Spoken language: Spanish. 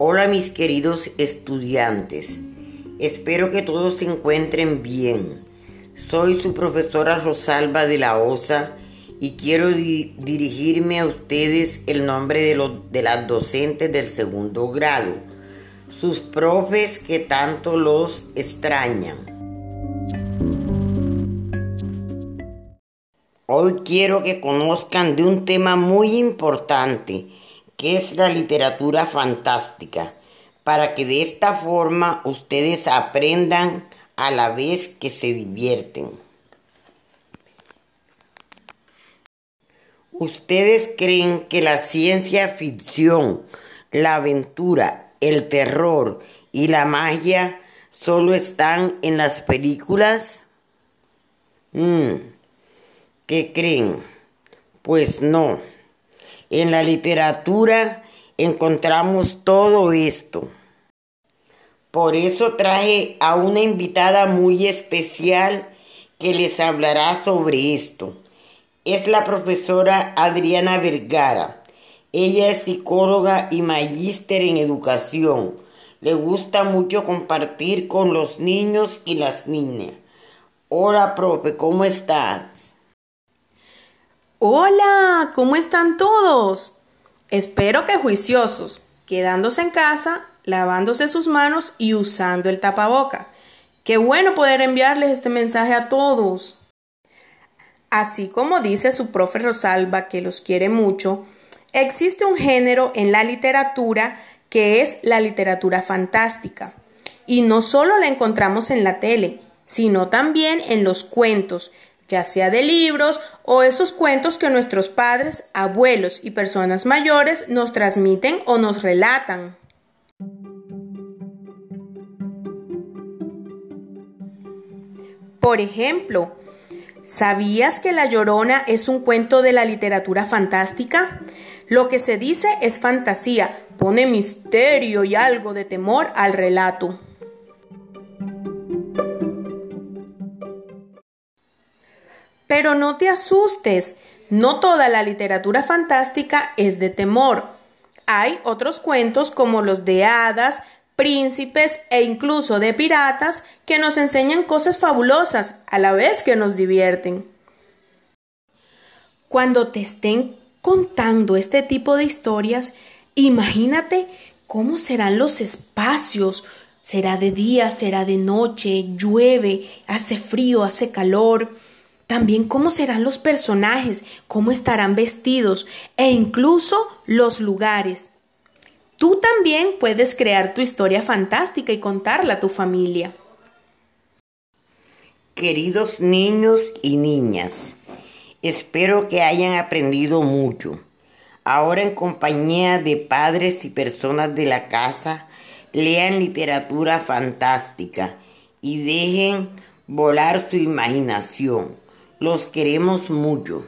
Hola mis queridos estudiantes, espero que todos se encuentren bien. Soy su profesora Rosalba de la Osa y quiero dirigirme a ustedes el nombre de, de las docentes del segundo grado, sus profes que tanto los extrañan. Hoy quiero que conozcan de un tema muy importante que es la literatura fantástica, para que de esta forma ustedes aprendan a la vez que se divierten. ¿Ustedes creen que la ciencia ficción, la aventura, el terror y la magia solo están en las películas? Mm, ¿Qué creen? Pues no. En la literatura encontramos todo esto. Por eso traje a una invitada muy especial que les hablará sobre esto. Es la profesora Adriana Vergara. Ella es psicóloga y magíster en educación. Le gusta mucho compartir con los niños y las niñas. Hola, profe, ¿cómo estás? Hola, ¿cómo están todos? Espero que juiciosos, quedándose en casa, lavándose sus manos y usando el tapaboca. Qué bueno poder enviarles este mensaje a todos. Así como dice su profe Rosalba que los quiere mucho, existe un género en la literatura que es la literatura fantástica. Y no solo la encontramos en la tele, sino también en los cuentos ya sea de libros o esos cuentos que nuestros padres, abuelos y personas mayores nos transmiten o nos relatan. Por ejemplo, ¿sabías que La Llorona es un cuento de la literatura fantástica? Lo que se dice es fantasía, pone misterio y algo de temor al relato. Pero no te asustes, no toda la literatura fantástica es de temor. Hay otros cuentos como los de hadas, príncipes e incluso de piratas que nos enseñan cosas fabulosas a la vez que nos divierten. Cuando te estén contando este tipo de historias, imagínate cómo serán los espacios. Será de día, será de noche, llueve, hace frío, hace calor. También cómo serán los personajes, cómo estarán vestidos e incluso los lugares. Tú también puedes crear tu historia fantástica y contarla a tu familia. Queridos niños y niñas, espero que hayan aprendido mucho. Ahora en compañía de padres y personas de la casa, lean literatura fantástica y dejen volar su imaginación. Los queremos mucho.